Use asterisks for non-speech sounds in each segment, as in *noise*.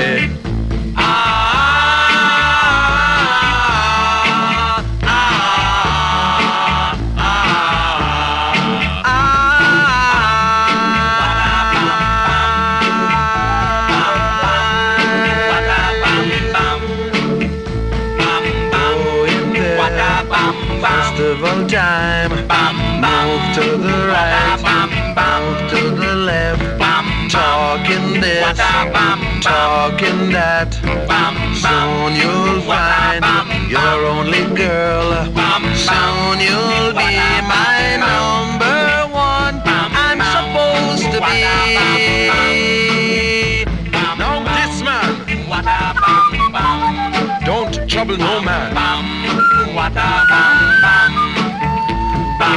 Eh, Talking that. Soon you'll find your only girl. Soon you'll be my number one. I'm supposed to be. Now this man. Don't trouble no man.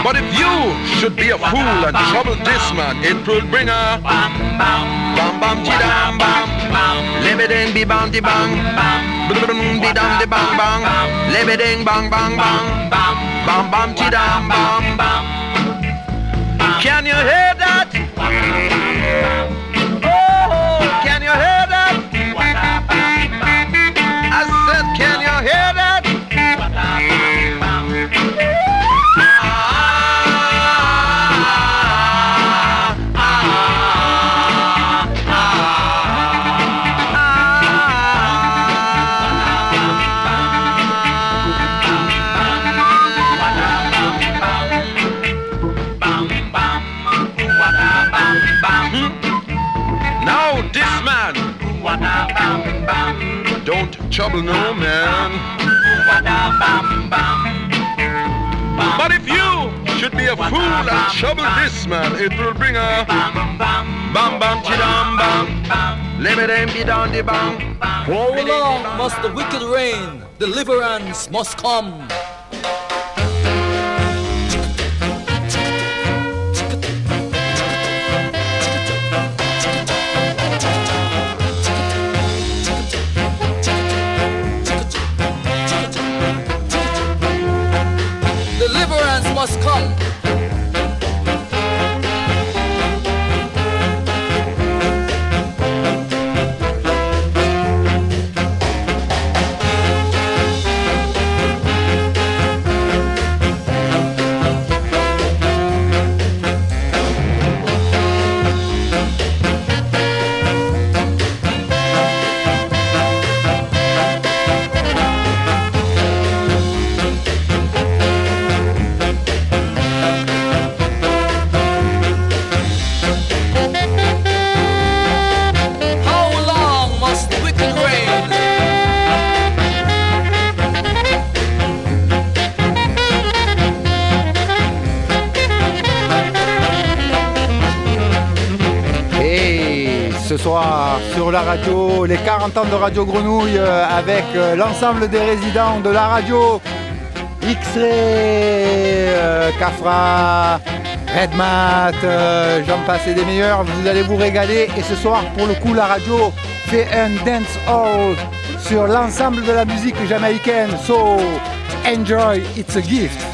But if you should be a fool and trouble this man, it will bring a bam bam ti dam bam libiding be bam di bang be dam di bang bang. libiding bang bang bang. bam. Bam ti dam bam. Can you hear that? Trouble no man. But if you should be a fool and trouble this man, it will bring a bam bam chidam bam. Libidem bidam di bam. How long must the wicked reign? Deliverance must come. 40 ans de Radio Grenouille euh, avec euh, l'ensemble des résidents de la radio X-Ray, Cafra, Redmat, euh, j'en passe et des meilleurs, vous allez vous régaler. Et ce soir, pour le coup, la radio fait un dance hall sur l'ensemble de la musique jamaïcaine. So, enjoy, it's a gift.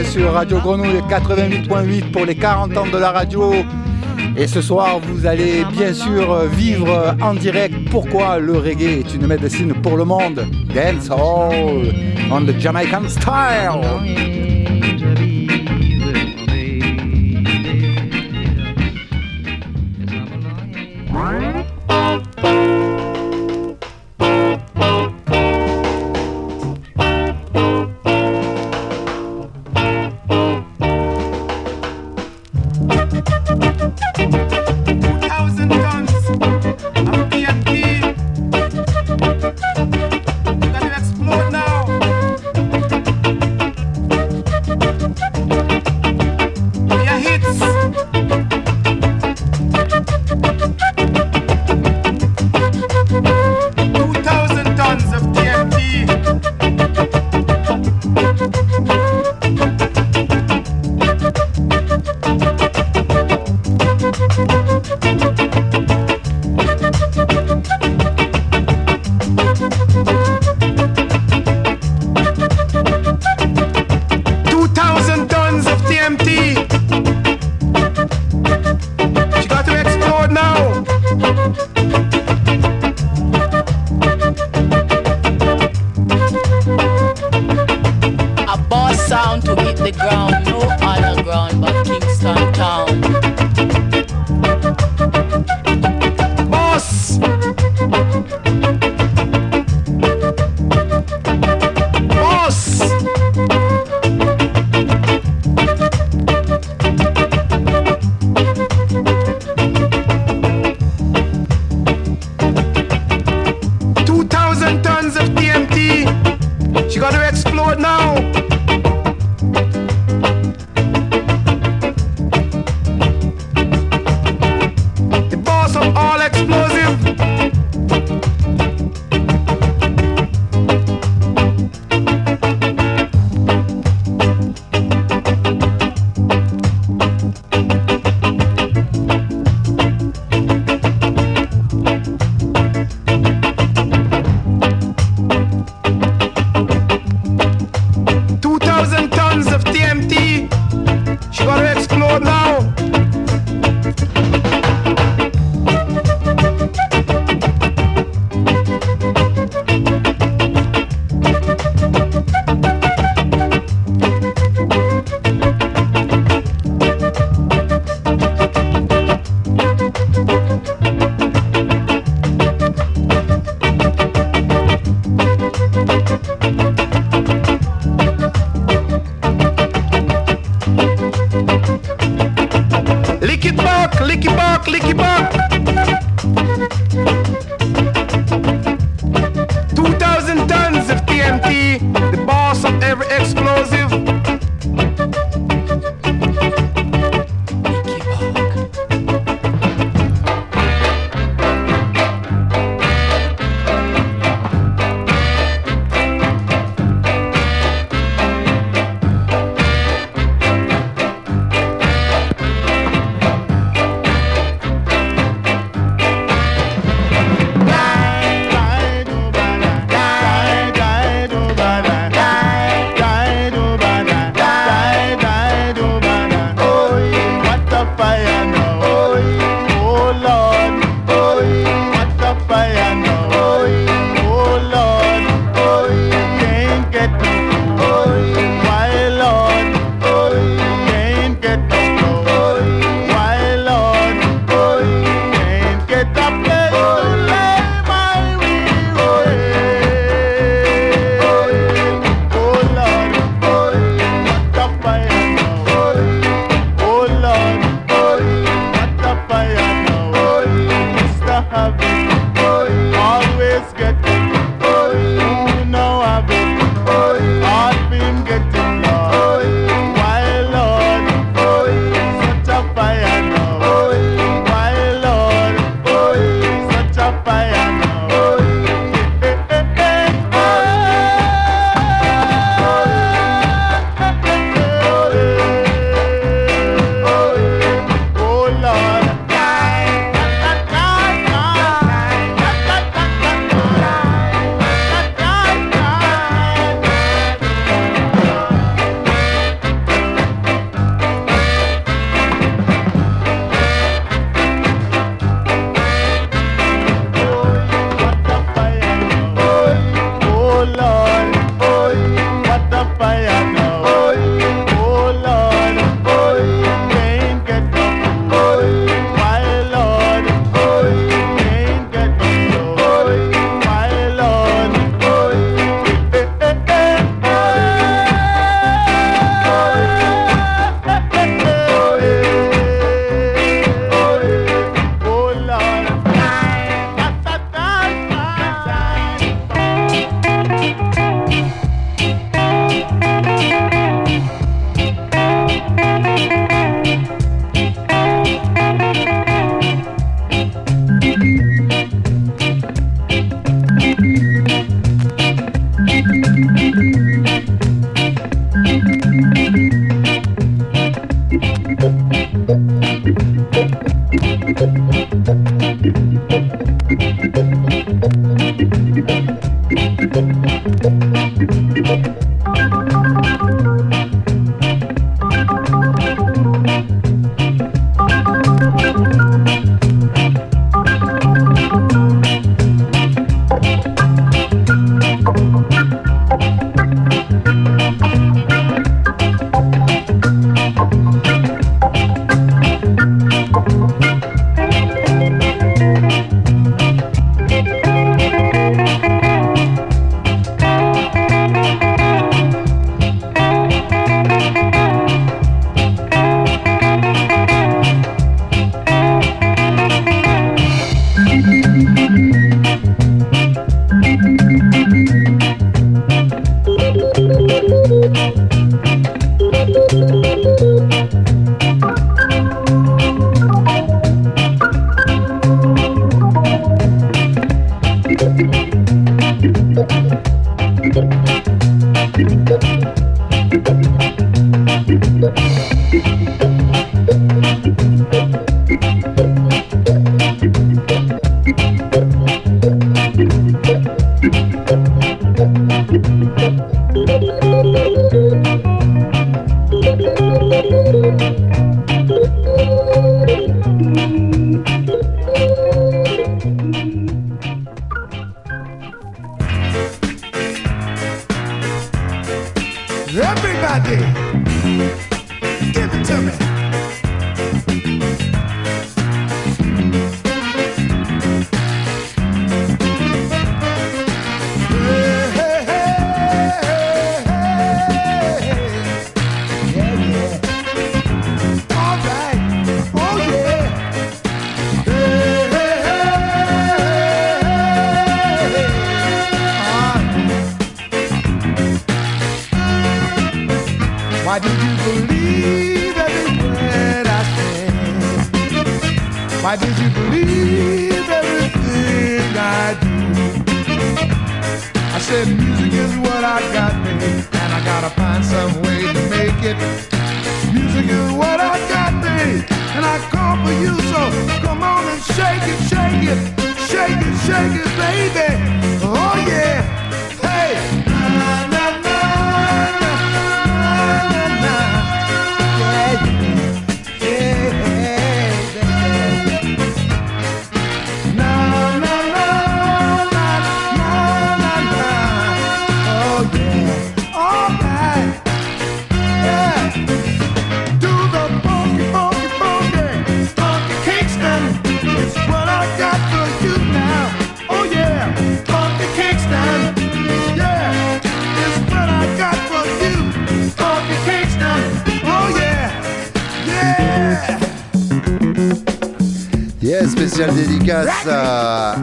est sur Radio Grenouille 88.8 pour les 40 ans de la radio. Et ce soir, vous allez bien sûr vivre en direct pourquoi le reggae est une médecine pour le monde? Dance Hall on the Jamaican Style.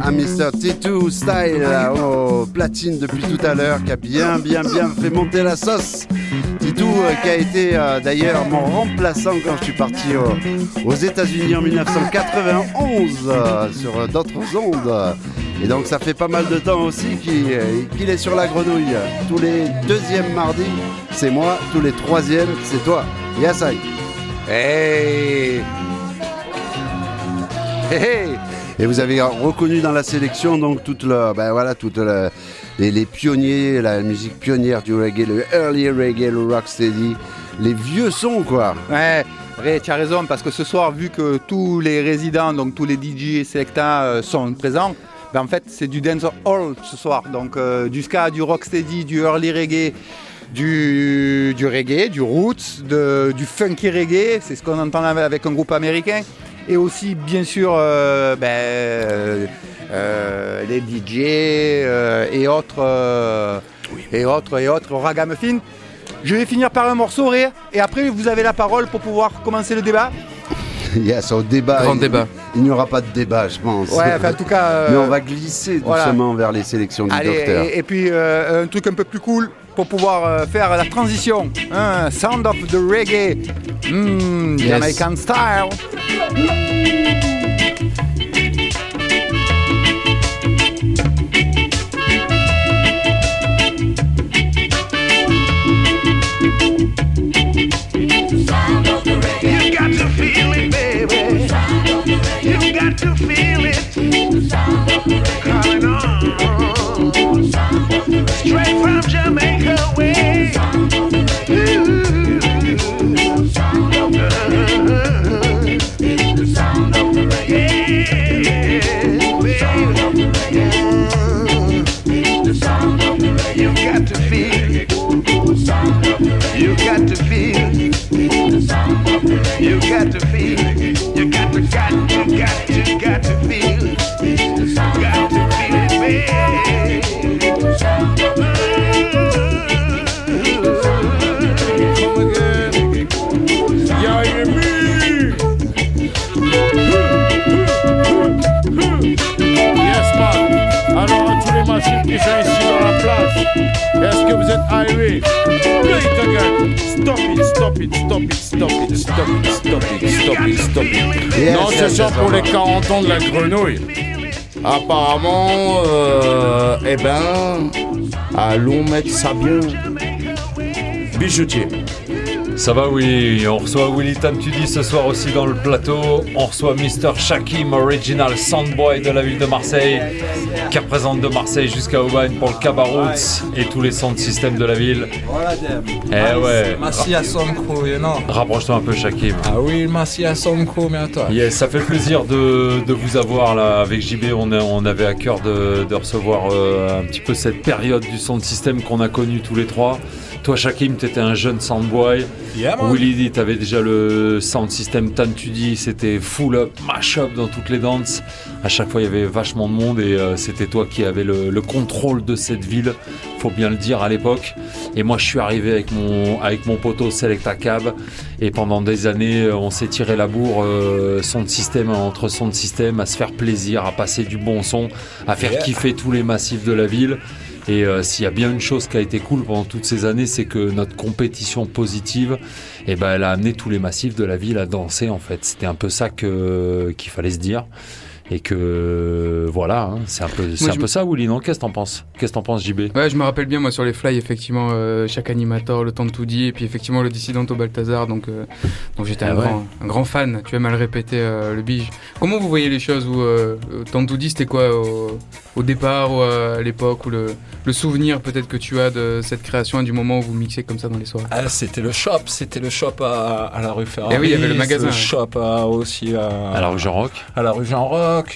À, Mr. T2 Style au platine depuis tout à l'heure qui a bien bien bien fait monter la sauce. T2 euh, qui a été euh, d'ailleurs mon remplaçant quand je suis parti au- aux États-Unis en 1991 euh, sur euh, d'autres ondes. Et donc ça fait pas mal de temps aussi qu'il euh, est sur la grenouille. Tous les deuxièmes mardis, c'est moi. Tous les troisièmes, c'est toi. Yasai. Hey Hey, hey. Et vous avez reconnu dans la sélection donc toute la, ben voilà, toute les, pionniers, la musique pionnière du reggae, le early reggae, le rocksteady, les vieux sons quoi. Ouais, tu as raison, parce que ce soir, vu que tous les résidents, donc tous les DJ et Selecta euh, sont présents, ben en fait, c'est du dance hall ce soir. Donc euh, du ska, du rocksteady, du early reggae, du, du reggae, du roots, de- du funky reggae, c'est ce qu'on entend avec un groupe américain. Et aussi, bien sûr, euh, ben, euh, euh, les DJ euh, et autres, euh, et autres, et autres, ragamuffin. Je vais finir par un morceau rire et après vous avez la parole pour pouvoir commencer le débat. *laughs* Yes, au débat. Grand il- débat. Il n'y aura pas de débat, je pense. Ouais, enfin, en tout cas. euh, *laughs* Mais on va glisser voilà. doucement vers les sélections du Allez, docteur. et, et puis euh, un truc un peu plus cool pour pouvoir euh, faire la transition. hein, sound of the reggae. Hmm, Yes. Jamaican style. Got to, feel it. Got to feel it, stop it, stop it, stop it, stop it, stop it, stop it, stop it. Yes, non, c'est yes, pour les 40 ans de la grenouille. Apparemment, euh, eh ben, allons mettre ça bien. Bijoutier. Ça va, oui. On reçoit Willy Tam tu dis ce soir aussi dans le plateau. On reçoit Mr. Shakim, original soundboy de la ville de Marseille, qui représente de Marseille jusqu'à Aubagne pour le Cabaroots et tous les sound systems de la ville. Eh ouais. Merci à Sonko, you know. Rapproche-toi un peu, Shakim. Ah oui, merci à Sonko, mais à toi. Yes, ça fait plaisir de, de vous avoir là avec JB. On, a- on avait à cœur de, de recevoir euh, un petit peu cette période du sound system qu'on a connu tous les trois. Toi, Shakim, tu étais un jeune soundboy. Yeah. Willy dit, tu avais déjà le sound system Tan tu dis, c'était full up, mash up dans toutes les danses. À chaque fois, il y avait vachement de monde et euh, c'était toi qui avais le, le contrôle de cette ville, faut bien le dire à l'époque. Et moi, je suis arrivé avec mon, avec mon poteau Selecta Cab et pendant des années, euh, on s'est tiré la bourre euh, son système entre son système, à se faire plaisir, à passer du bon son, à faire Yeah. kiffer tous les massifs de la ville. Et euh, s'il y a bien une chose qui a été cool pendant toutes ces années, c'est que notre compétition positive, eh ben, elle a amené tous les massifs de la ville à danser en fait. C'était un peu ça qu'il fallait se dire. Et que voilà, hein, c'est un peu, c'est un je peu ça, Willy. Non, qu'est-ce que t'en penses? Qu'est-ce que t'en penses, JB Ouais, je me rappelle bien, moi, sur les fly, effectivement, euh, chaque animateur, le temps de tout et puis effectivement, le Dissidento Balthazar, donc, euh, donc j'étais Ah un, ouais. grand, un grand fan, tu vas mal répéter euh, le bige. Comment vous voyez les choses où, euh, euh, Temps de tout c'était quoi au, au départ ou à l'époque, ou le, le souvenir peut-être que tu as de cette création et du moment où vous mixez comme ça dans les soirs Ah, c'était le shop, c'était le shop à, à la rue Ferrari. Eh oui, il y avait le magasin, Le ouais. shop à- aussi à, À la rue Jean Roch à la rue Jean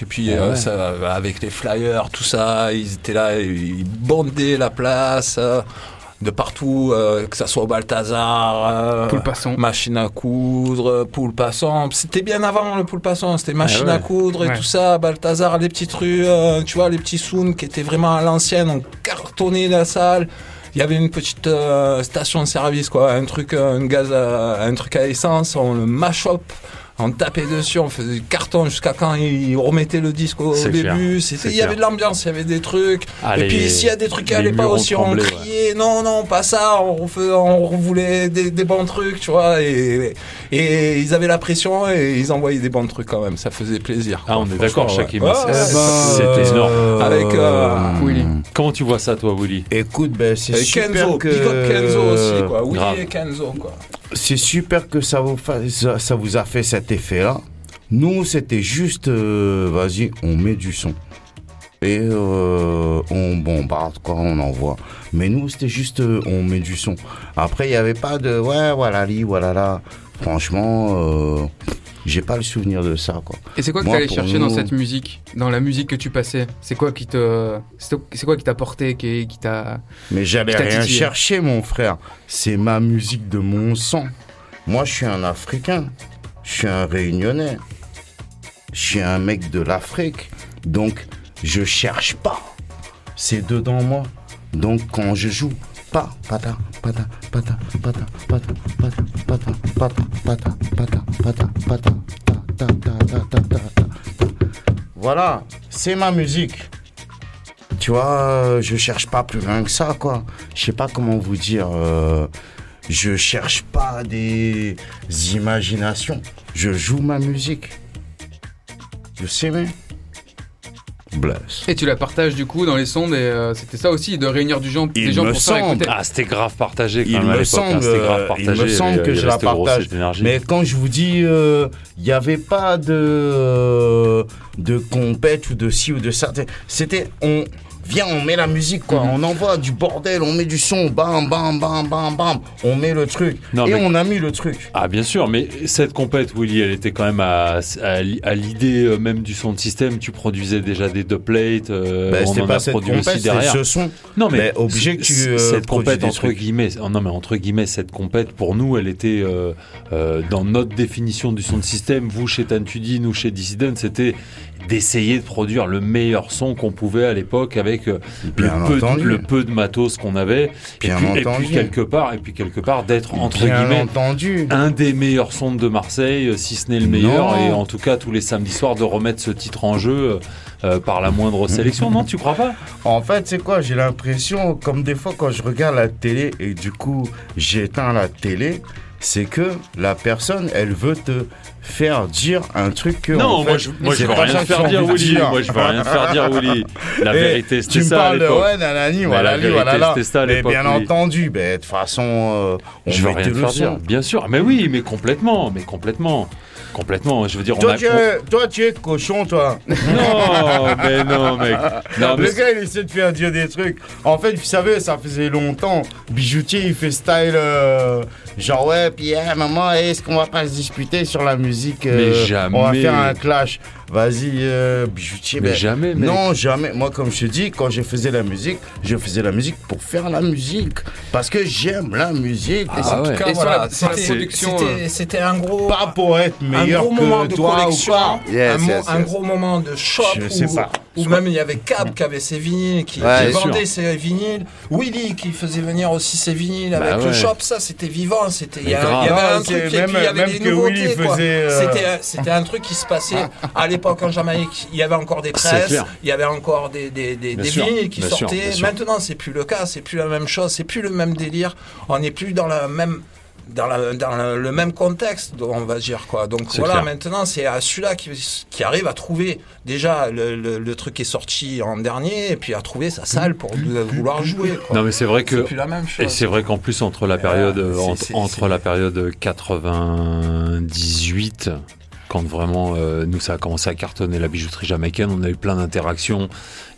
Et puis, Ah euh, ça, avec les flyers, tout ça, ils étaient là, ils bondaient la place. euh, de partout, euh, que ça soit au Balthazar, euh, Poule passant. machine à coudre, euh, poule passant. C'était bien avant le poule passant, c'était machine ouais. à coudre et Ouais. tout ça. Balthazar, les petites rues, euh, tu vois, les petits soons qui étaient vraiment à l'ancienne, on cartonnait la salle. Il y avait une petite euh, station de service, quoi, un truc, euh, un gaz, à, un truc à essence, on le mash up. On tapait dessus, on faisait du carton jusqu'à quand ils remettaient le disque au début. C'était, il y avait de l'ambiance, il y avait des trucs. Ah, et les- puis s'il y a des trucs qui allaient pas aussi, on ouais. criait non, non, pas ça, on, refait, on voulait des, des bons trucs, tu vois. Et, et ils avaient la pression et ils envoyaient des bons trucs quand même, ça faisait plaisir. Ah, on est d'accord, ouais. Ouais, C'était énorme. Avec, euh, Willy. Comment tu vois ça, toi, Willy? Écoute, ben, c'est super Kenzo, que... Kenzo aussi, quoi. Oui, Grave. et Kenzo, quoi. C'est super que ça vous, a fait cet effet-là. Nous, c'était juste, euh, vas-y, on met du son. Et euh, on bombarde, quoi, on envoie. Mais nous, c'était juste, euh, on met du son. Après, il n'y avait pas de, ouais, voilà, li, voilà, là. Franchement, euh, j'ai pas le souvenir de ça, quoi. Et c'est quoi que tu allais chercher dans cette musique, dans la musique que tu passais? C'est quoi qui te, c'est quoi qui t'a porté, qui, qui t'a Mais j'allais rien titillé? chercher, mon frère. C'est ma musique de mon sang. Moi, je suis un Africain. Je suis un Réunionnais. Je suis un mec de l'Afrique. Donc, je cherche pas. C'est dedans moi. Donc, quand je joue, Voilà, c'est ma musique. Tu vois, euh, je cherche pas plus loin que ça, quoi. Je sais pas comment vous dire. euh, je cherche pas des imaginations. Je joue ma musique. Je sais, mais. Bless. Et tu la partages du coup dans les sondes et euh, c'était ça aussi de réunir du gens, Il des gens me pour semble. Ah, c'était grave partagé quand Il même me hein, semble, grave euh, partagé. il me semble avait- que je la partage. Mais quand je vous dis, euh, il n'y avait pas de. euh, de compète ou de ci ou de ça. C'était on viens, on met la musique quoi, on envoie du bordel, on met du son, bam bam bam bam bam, on met le truc Non, et mais- on a mis le truc. Ah bien sûr, mais cette compète, Willy, elle était quand même à, à, li- à l'idée euh, même du son de système. Tu produisais déjà des dubplates, euh, Bah, on en pas a cette produit compète, aussi derrière. ce son. Non mais, Mais obligé que tu, euh, cette compète entre trucs. guillemets, oh, non mais entre guillemets cette compète pour nous, elle était euh, dans notre définition du son de système. Vous chez Tantudi, nous chez Dissident, c'était d'essayer de produire le meilleur son qu'on pouvait à l'époque avec euh, le peu, de, entendu. le peu de matos qu'on avait Bien et, puis, et entendu. puis quelque part et puis quelque part d'être entre Bien guillemets entendu. un des meilleurs sons de Marseille, euh, si ce n'est le meilleur, Non. et en tout cas tous les samedis soirs de remettre ce titre en jeu euh, par la moindre sélection. Non, tu crois pas? En fait, c'est quoi? J'ai l'impression, comme des fois quand je regarde la télé et du coup j'éteins la télé, c'est que la personne, elle veut te faire dire un truc que. Non, en moi je, moi, je veux rien ça te faire dire, Willy. Moi je veux rien te faire dire, Willy. La vérité, c'était tu me ça parles de ouais, nanani, Mais voilà, voilà ça Mais bien entendu, ben, de toute façon, euh, on Je veux rien te faire dire, bien sûr. Mais oui, mais complètement, mais complètement. Complètement, je veux dire, on Toi, a... tu es, toi, tu es cochon, toi. Non, mais non, mec. Non, mais le gars, il essaie de faire dire des trucs. En fait, vous savez, ça faisait longtemps. Bijoutier, il fait style. euh, genre, ouais, puis, eh, maman, est-ce qu'on va pas se disputer sur la musique euh, Mais On va jamais. faire un clash. Vas-y, euh, bijoutier. Mais ben, jamais, mec. Non, jamais. Moi, comme je te dis, quand je faisais la musique, je faisais la musique pour faire la musique. Parce que j'aime la musique. Ah En tout cas, voilà, c'était- c'était- C'était un gros. Pas pour être meilleur un gros moment que de toi ou. Yes, un, mo- yes, un gros moment de shop Je sais pas. Où même il y avait Cap qui avait ses vinyles, qui, Ouais, qui bien vendait sûr. ses vinyles, Willy qui faisait venir aussi ses vinyles Bah avec le ouais. shop, ça c'était vivant, c'était il y, avait un truc et même- puis il y avait même des que nouveautés faisait, euh, C'était c'était un truc qui se passait à l'époque en Jamaïque, il y avait encore des presses, il y avait encore des des, des, vinyles qui bien sortaient. bien. Maintenant, c'est plus le cas, c'est plus la même chose, c'est plus le même délire, on n'est plus dans la même dans, la- dans le, le même contexte, on va dire quoi. Donc C'est voilà, clair. maintenant c'est à celui-là qui, qui arrive à trouver déjà le, le- le truc qui est sorti en dernier et puis à trouver sa salle pour vouloir jouer. Quoi. Non mais c'est vrai que C'est plus la même chose. et c'est vrai qu'en plus entre la période euh, entre, c'est- entre la période 98 quand vraiment euh, nous ça a commencé à cartonner la bijouterie jamaïcaine, on a eu plein d'interactions.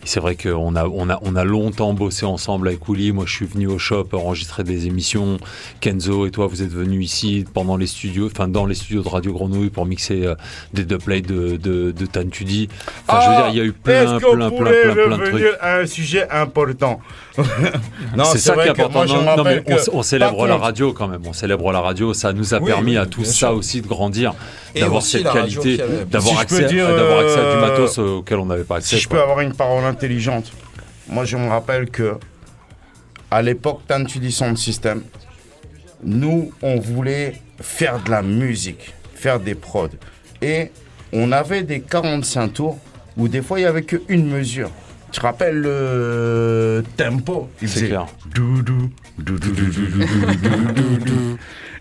C'est vrai qu'on a on a on a longtemps bossé ensemble avec Willy. Moi je suis venu au shop enregistrer des émissions. Kenzo et toi vous êtes venus ici pendant les studios, enfin dans les studios de Radio Grenouille pour mixer euh, des dubplates de de, de Tantudi. Enfin je veux dire il y a eu plein Ah, plein plein plein plein de trucs. à un sujet important *laughs* Non, c'est ça qui est important. Non, mais on, célèbre la radio quand même. On célèbre la radio. Ça nous a Oui, permis oui, à tout ça sûr. aussi de grandir, d'avoir cette qualité, d'avoir Si accès, dire, accès à du euh, matos auquel on n'avait pas accès. Si je peux avoir une parole intelligente, moi je me rappelle que à l'époque Tantudi Sound System, nous on voulait faire de la musique, faire des prods. Et on avait des 45 tours où des fois il n'y avait qu'une mesure. Tu te rappelles le tempo C'est clair.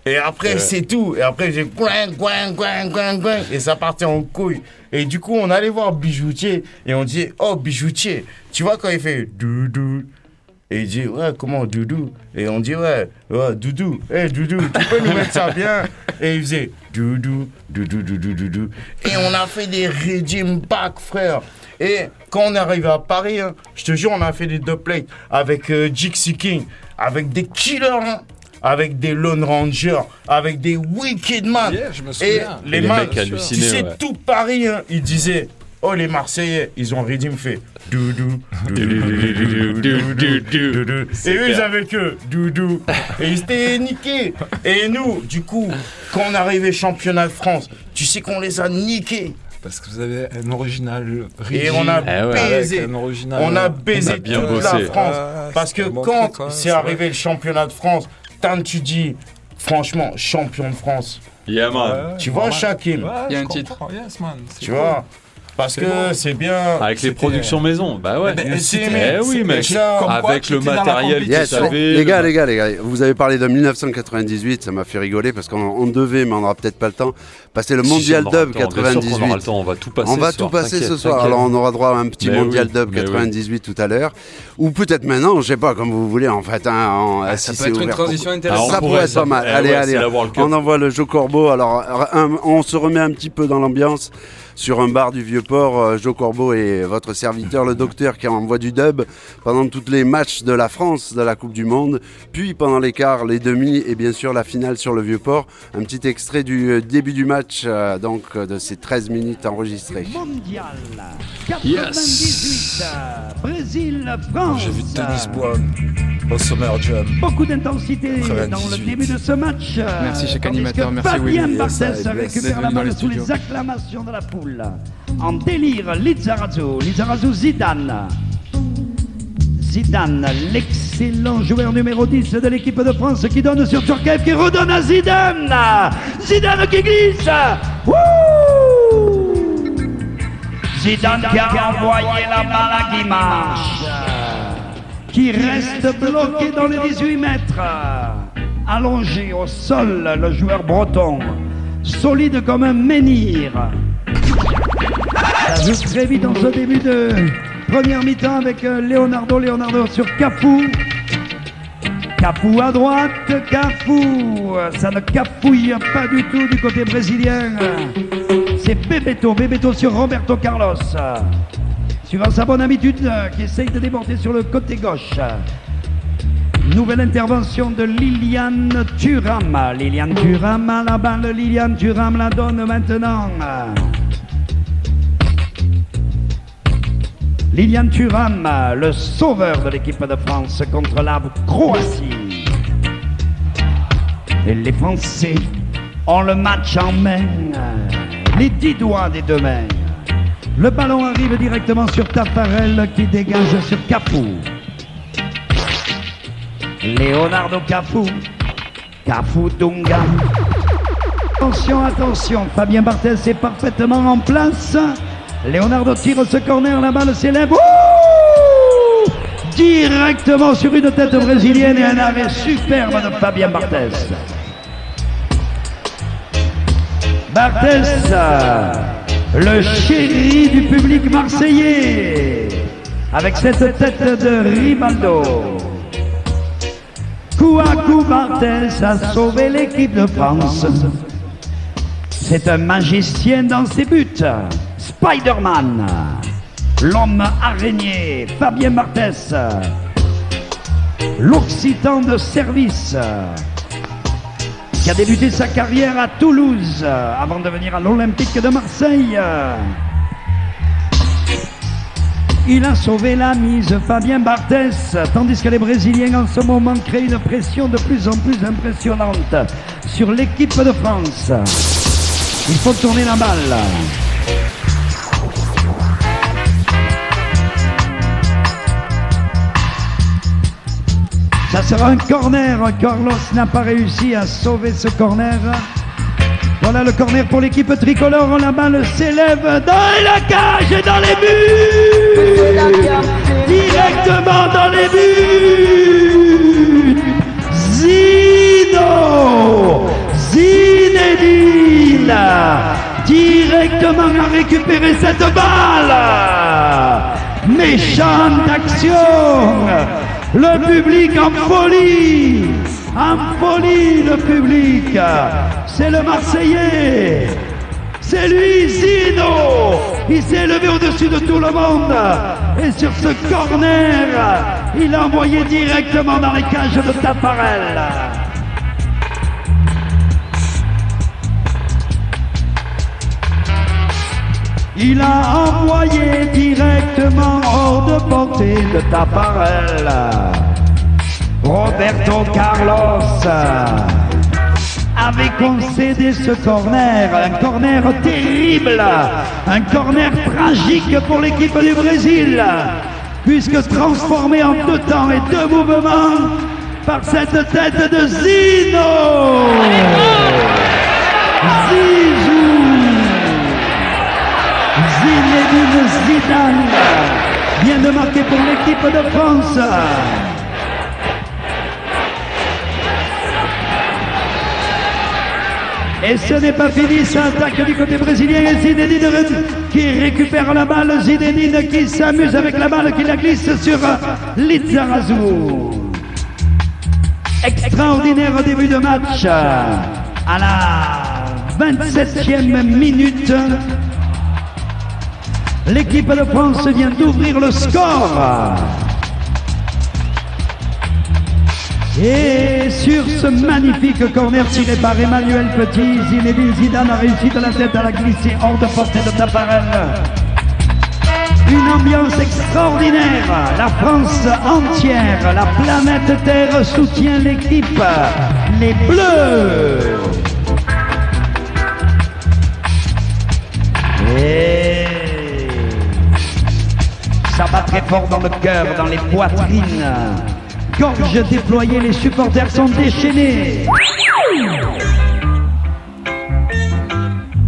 Et après, Ouais. c'est tout. Et après, j'ai gouin, gouin, gouin, gouin, gouin. Et ça partait en couille. Et du coup, on allait voir Bijoutier. Et on disait, oh, Bijoutier. Tu vois, quand il fait doudou? Et il dit, ouais, comment, doudou? Et on dit, ouais, ouais doudou. Hé, doudou, tu peux nous mettre ça bien? Et il faisait doudou, doudou, doudou, doudou. Et on a fait des régimes back, frère. Et quand on est arrivé à Paris, hein, je te jure, on a fait des dubplates avec euh, Jixi King, avec des killers, hein, avec des Lone Rangers, avec des Wicked Man. Yeah, je me Et souviens. les, Et les mecs tu sais, ouais. tout Paris, hein, ils disaient, oh les Marseillais, ils ont rythme fait doudou, doudou. Et eux, ils avaient que doudou. Et ils étaient niqués. Et nous, du coup, quand on arrivait championnat de France, tu sais qu'on les a niqués. Parce que vous avez un original Et on a Eh ouais. baisé. Original, On a euh, baisé on a bien toute bossé. la France. Ah, Parce que quand c'est c'est arrivé vrai. le championnat de France, tant tu dis, franchement, champion de France. Yeah, man. Ouais, Tu vois. Shakim Ouais, Il y a un titre. Yes, man. Tu cool. vois Parce que bon. c'est bien. Avec les productions maison, bah ouais. Eh ben, Eh c'est- oui, mec. ça- quoi, Avec le matériel que Yes, les gars, les gars, les gars, vous avez parlé de 1998, ça m'a fait rigoler parce qu'on on devait, mais on n'aura peut-être pas le temps, passer le Si, Mondial on aura le Dub temps, bien sûr qu'on aura 98. le temps, on va tout passer. On va ce tout soir, passer ce soir. t'inquiète. Alors on aura droit à un petit Mais Mondial oui, Dub mais oui. 98 tout à l'heure, ou peut-être maintenant, je sais pas, comme vous voulez. En fait, hein, en- Ah, si ça peut être une transition pour- Ah, intéressante. on Ça pourrait, être ça- pas mal. eh allez, allez, on envoie le jeu Corbeau. Alors, on se remet un petit peu dans l'ambiance. Sur un bar du Vieux-Port. Euh, Joe Corbeau et votre serviteur, le docteur, qui envoie du dub pendant tous les matchs de la France de la Coupe du Monde. Puis pendant les quarts, les demi et bien sûr la finale sur le Vieux-Port. Un petit extrait du euh, début du match, euh, donc de ces 13 minutes enregistrées. Mondial. Yes. 98, Brésil, France. J'ai vu Denis Brown au Summer Jam. Beaucoup d'intensité dans le 98. début de ce match. Merci, chaque animateur. Merci, Fabien Willy. Barthès Yes, I bless. récupère D'être la venu dans les balle sous les acclamations de la foule. En délire, Lizarazu. Lizarazu Zidane. Zidane, l'excellent joueur numéro 10 de l'équipe de France qui donne sur Turkev, qui redonne à Zidane. Zidane qui glisse. Wouh Zidane qui a envoyé la balle à Guimarães, qui reste bloqué dans les 18 mètres. Allongé au sol, le joueur breton, solide comme un menhir. Ça joue très vite dans ce début de première mi-temps avec euh, Leonardo, Leonardo sur Cafu. Cafu à droite, Cafu, ça ne cafouille pas du tout du côté brésilien. C'est Bebeto, Bebeto sur Roberto Carlos. Suivant sa bonne habitude, euh, qui essaye de déborder sur le côté gauche. Nouvelle intervention de Liliane Thuram. Liliane Thuram à la balle, Liliane Thuram la donne maintenant. Liliane Thuram, le sauveur de l'équipe de France contre la Croatie. Et les Français ont le match en main, les dix doigts des deux mains. Le ballon arrive directement sur Tafarel qui dégage sur Cafu. Leonardo Cafu, Cafu Dunga. Attention, attention, Fabien Barthez est parfaitement en place. Leonardo tire ce corner, la balle s'élève. Directement sur une tête brésilienne et un arrêt superbe de Fabien Barthez. Barthez, le chéri du public marseillais, avec cette tête de Ribaldo. Coup à coup, Barthez a sauvé l'équipe de France. C'est un magicien dans ses buts. Spider-Man, l'homme araignée, Fabien Barthès, l'Occitan de service, qui a débuté sa carrière à Toulouse avant de venir à l'Olympique de Marseille. Il a sauvé la mise, Fabien Barthès, tandis que les Brésiliens en ce moment créent une pression de plus en plus impressionnante sur l'équipe de France. Il faut tourner la balle. Ça sera un corner. Carlos n'a pas réussi à sauver ce corner. Voilà le corner pour l'équipe tricolore. La balle s'élève dans la cage et dans les buts. Directement dans les buts. Zino. Zinedine. Directement à récupérer cette balle. Méchante action. Le public en folie. En folie, le public. C'est le Marseillais. C'est lui, Zino. Il s'est levé au-dessus de tout le monde. Et sur ce corner, il a envoyé directement dans les cages de Taparel. Il a envoyé directement hors de portée de Taparel. Roberto Carlos avait concédé ce corner, un corner terrible, un corner tragique pour l'équipe du Brésil, puisque transformé en deux temps et deux mouvements par cette tête de Zino. Zizou. Zinedine Zidane vient de marquer pour l'équipe de France. Et ce n'est pas fini, ça attaque du côté brésilien et Zinedine qui récupère la balle, Zinedine qui s'amuse avec la balle, qui la glisse sur Lizarazu. Extraordinaire début de match à la 27e minute. L'équipe de France vient d'ouvrir le score. Et sur ce magnifique corner tiré par Emmanuel Petit, Zinedine Zidane a réussi de la tête à la glisser hors de portée de Taparel. Une ambiance extraordinaire. La France entière, la planète Terre soutient l'équipe. Les Bleus. Ça bat très fort dans le cœur, dans les poitrines. Gorge déployée, les supporters sont déchaînés.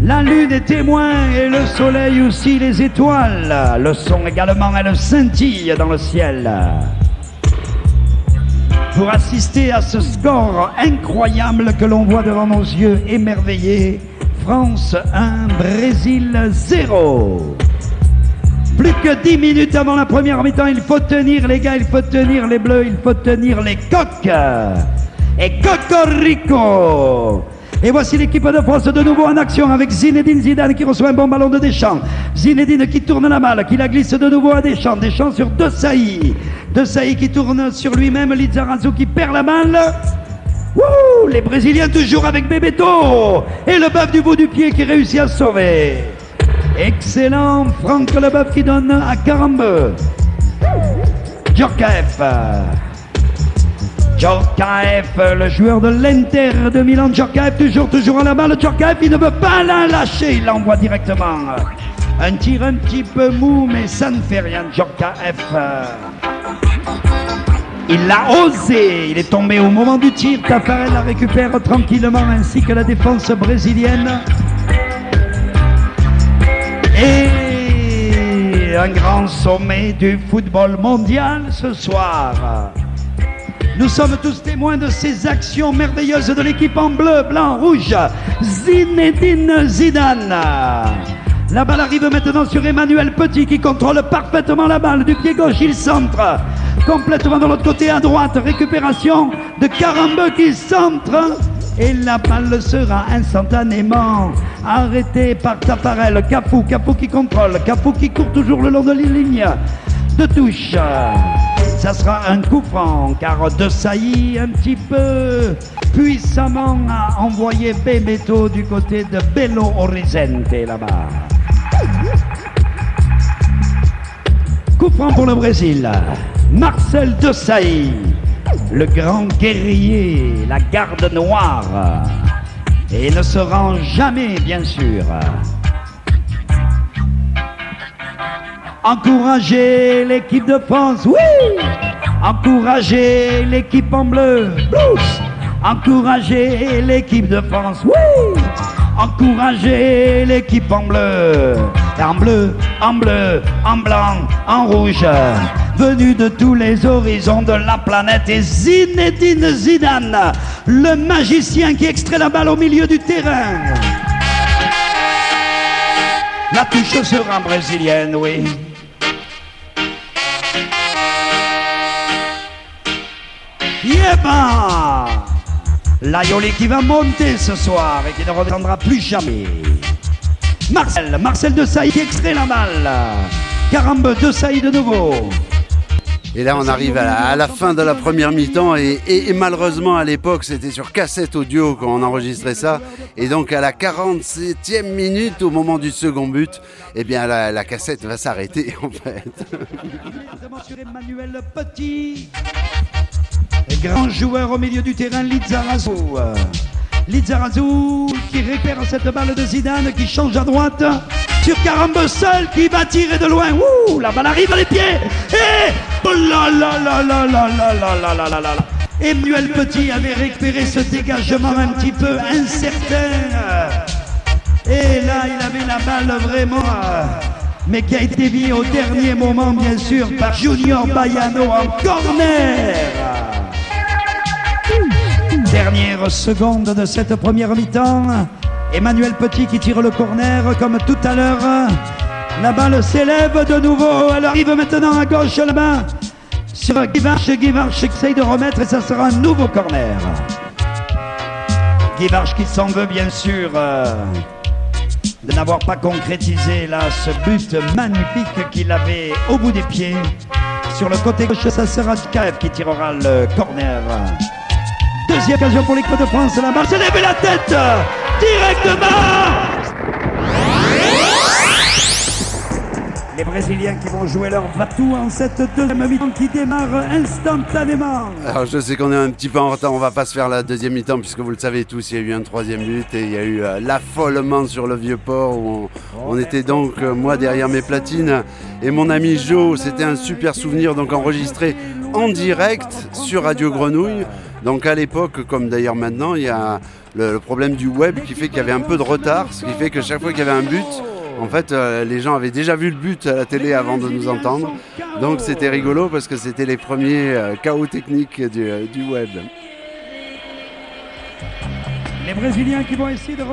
La lune est témoin et le soleil aussi, les étoiles. Le son également, elle scintille dans le ciel. Pour assister à ce score incroyable que l'on voit devant nos yeux émerveillés, France 1, Brésil 0. Plus que 10 minutes avant la première mi-temps, il faut tenir les gars, il faut tenir les bleus, il faut tenir les coques. Et Cocorico et voici l'équipe de France de nouveau en action avec Zinedine Zidane qui reçoit un bon ballon de Deschamps. Zinedine qui tourne la balle, qui la glisse de nouveau à Deschamps. Deschamps sur De Sailly. De Sailly qui tourne sur lui-même. Lizarazu qui perd la balle. Wouh les Brésiliens toujours avec Bebeto. Et le bœuf du bout du pied qui réussit à sauver. Excellent. Franck Leboeuf qui donne à Carambeu. Djorkaeff. Djorkaeff, le joueur de l'Inter de Milan. Djorkaeff toujours, toujours à la balle. Djorkaeff, il ne veut pas la lâcher. Il l'envoie directement. Un tir un petit peu mou, mais ça ne fait rien. Djorkaeff. Il l'a osé. Il est tombé au moment du tir. Tafarel la récupère tranquillement, ainsi que la défense brésilienne. Un grand sommet du football mondial ce soir. Nous sommes tous témoins de ces actions merveilleuses de l'équipe en bleu, blanc, rouge. Zinedine Zidane. La balle arrive maintenant sur Emmanuel Petit qui contrôle parfaitement la balle. Du pied gauche, il centre. Complètement de l'autre côté à droite. Récupération de Carambeu qui centre. Et la balle sera instantanément arrêtée par Taparel. Capou, Capou qui contrôle. Capou qui court toujours le long de la ligne de touche. Ça sera un coup franc car De un petit peu puissamment a envoyé Bebeto du côté de Belo Horizonte là-bas. Coup franc pour le Brésil. Marcel De le grand guerrier, la garde noire. Et ne se rend jamais, bien sûr. Encourager l'équipe de France, oui Encourager l'équipe en bleu, blues Encourager l'équipe de France, oui Encourager l'équipe en bleu En bleu, en bleu, en blanc, en rouge Venu de tous les horizons de la planète et Zinedine Zidane, le magicien qui extrait la balle au milieu du terrain. La touche sera brésilienne, oui. Yéba L'Aioli qui va monter ce soir et qui ne reviendra plus jamais. Marcel, Marcel de Saïd qui extrait la balle. Carambe de Saïd de nouveau. Et là, on arrive à la, fin de la première mi-temps et, malheureusement, à l'époque, c'était sur cassette audio quand on enregistrait ça. Et donc, à la 47e minute, au moment du second but, eh bien, la, cassette va s'arrêter, *laughs* en fait. Emmanuel Petit. Et grand joueur au milieu du terrain, Lizarazu. Lizarazu qui récupère cette balle de Zidane qui change à droite. Sur Carambe seul qui va tirer de loin. Ouh, la balle arrive à les pieds. Et oh. Emmanuel Petit avait récupéré ce dégagement un petit peu incertain. Et là, il avait la balle vraiment, euh, mais qui a été mis au dernier moment, bien sûr, par Junior Baiano en corner. Dernière seconde de cette première mi-temps. Emmanuel Petit qui tire le corner comme tout à l'heure. La balle s'élève de nouveau. Elle arrive maintenant à gauche là-bas. Sur Guivarch. Guivarch essaye de remettre et ça sera un nouveau corner. Guivarch qui s'en veut bien sûr. euh, de n'avoir pas concrétisé là ce but magnifique qu'il avait au bout des pieds. Sur le côté gauche, ça sera Kaev qui tirera le corner. Deuxième occasion pour l'équipe de France, la marche, lève la tête directement Les Brésiliens qui vont jouer leur va-tout en cette deuxième mi-temps qui démarre instantanément. Alors je sais qu'on est un petit peu en retard, on va pas se faire la deuxième mi-temps puisque vous le savez tous, il y a eu un troisième but et il y a eu euh, l'affolement sur le vieux port où on, on était donc euh, moi derrière mes platines et mon ami Joe, c'était un super souvenir donc enregistré en direct sur Radio Grenouille. Donc à l'époque, comme d'ailleurs maintenant, il y a le, problème du web qui fait qu'il y avait un peu de retard, ce qui fait que chaque fois qu'il y avait un but, en fait, euh, les gens avaient déjà vu le but à la télé avant de nous entendre. Donc c'était rigolo parce que c'était les premiers euh, chaos techniques du, euh, du web. Les Brésiliens qui vont essayer de.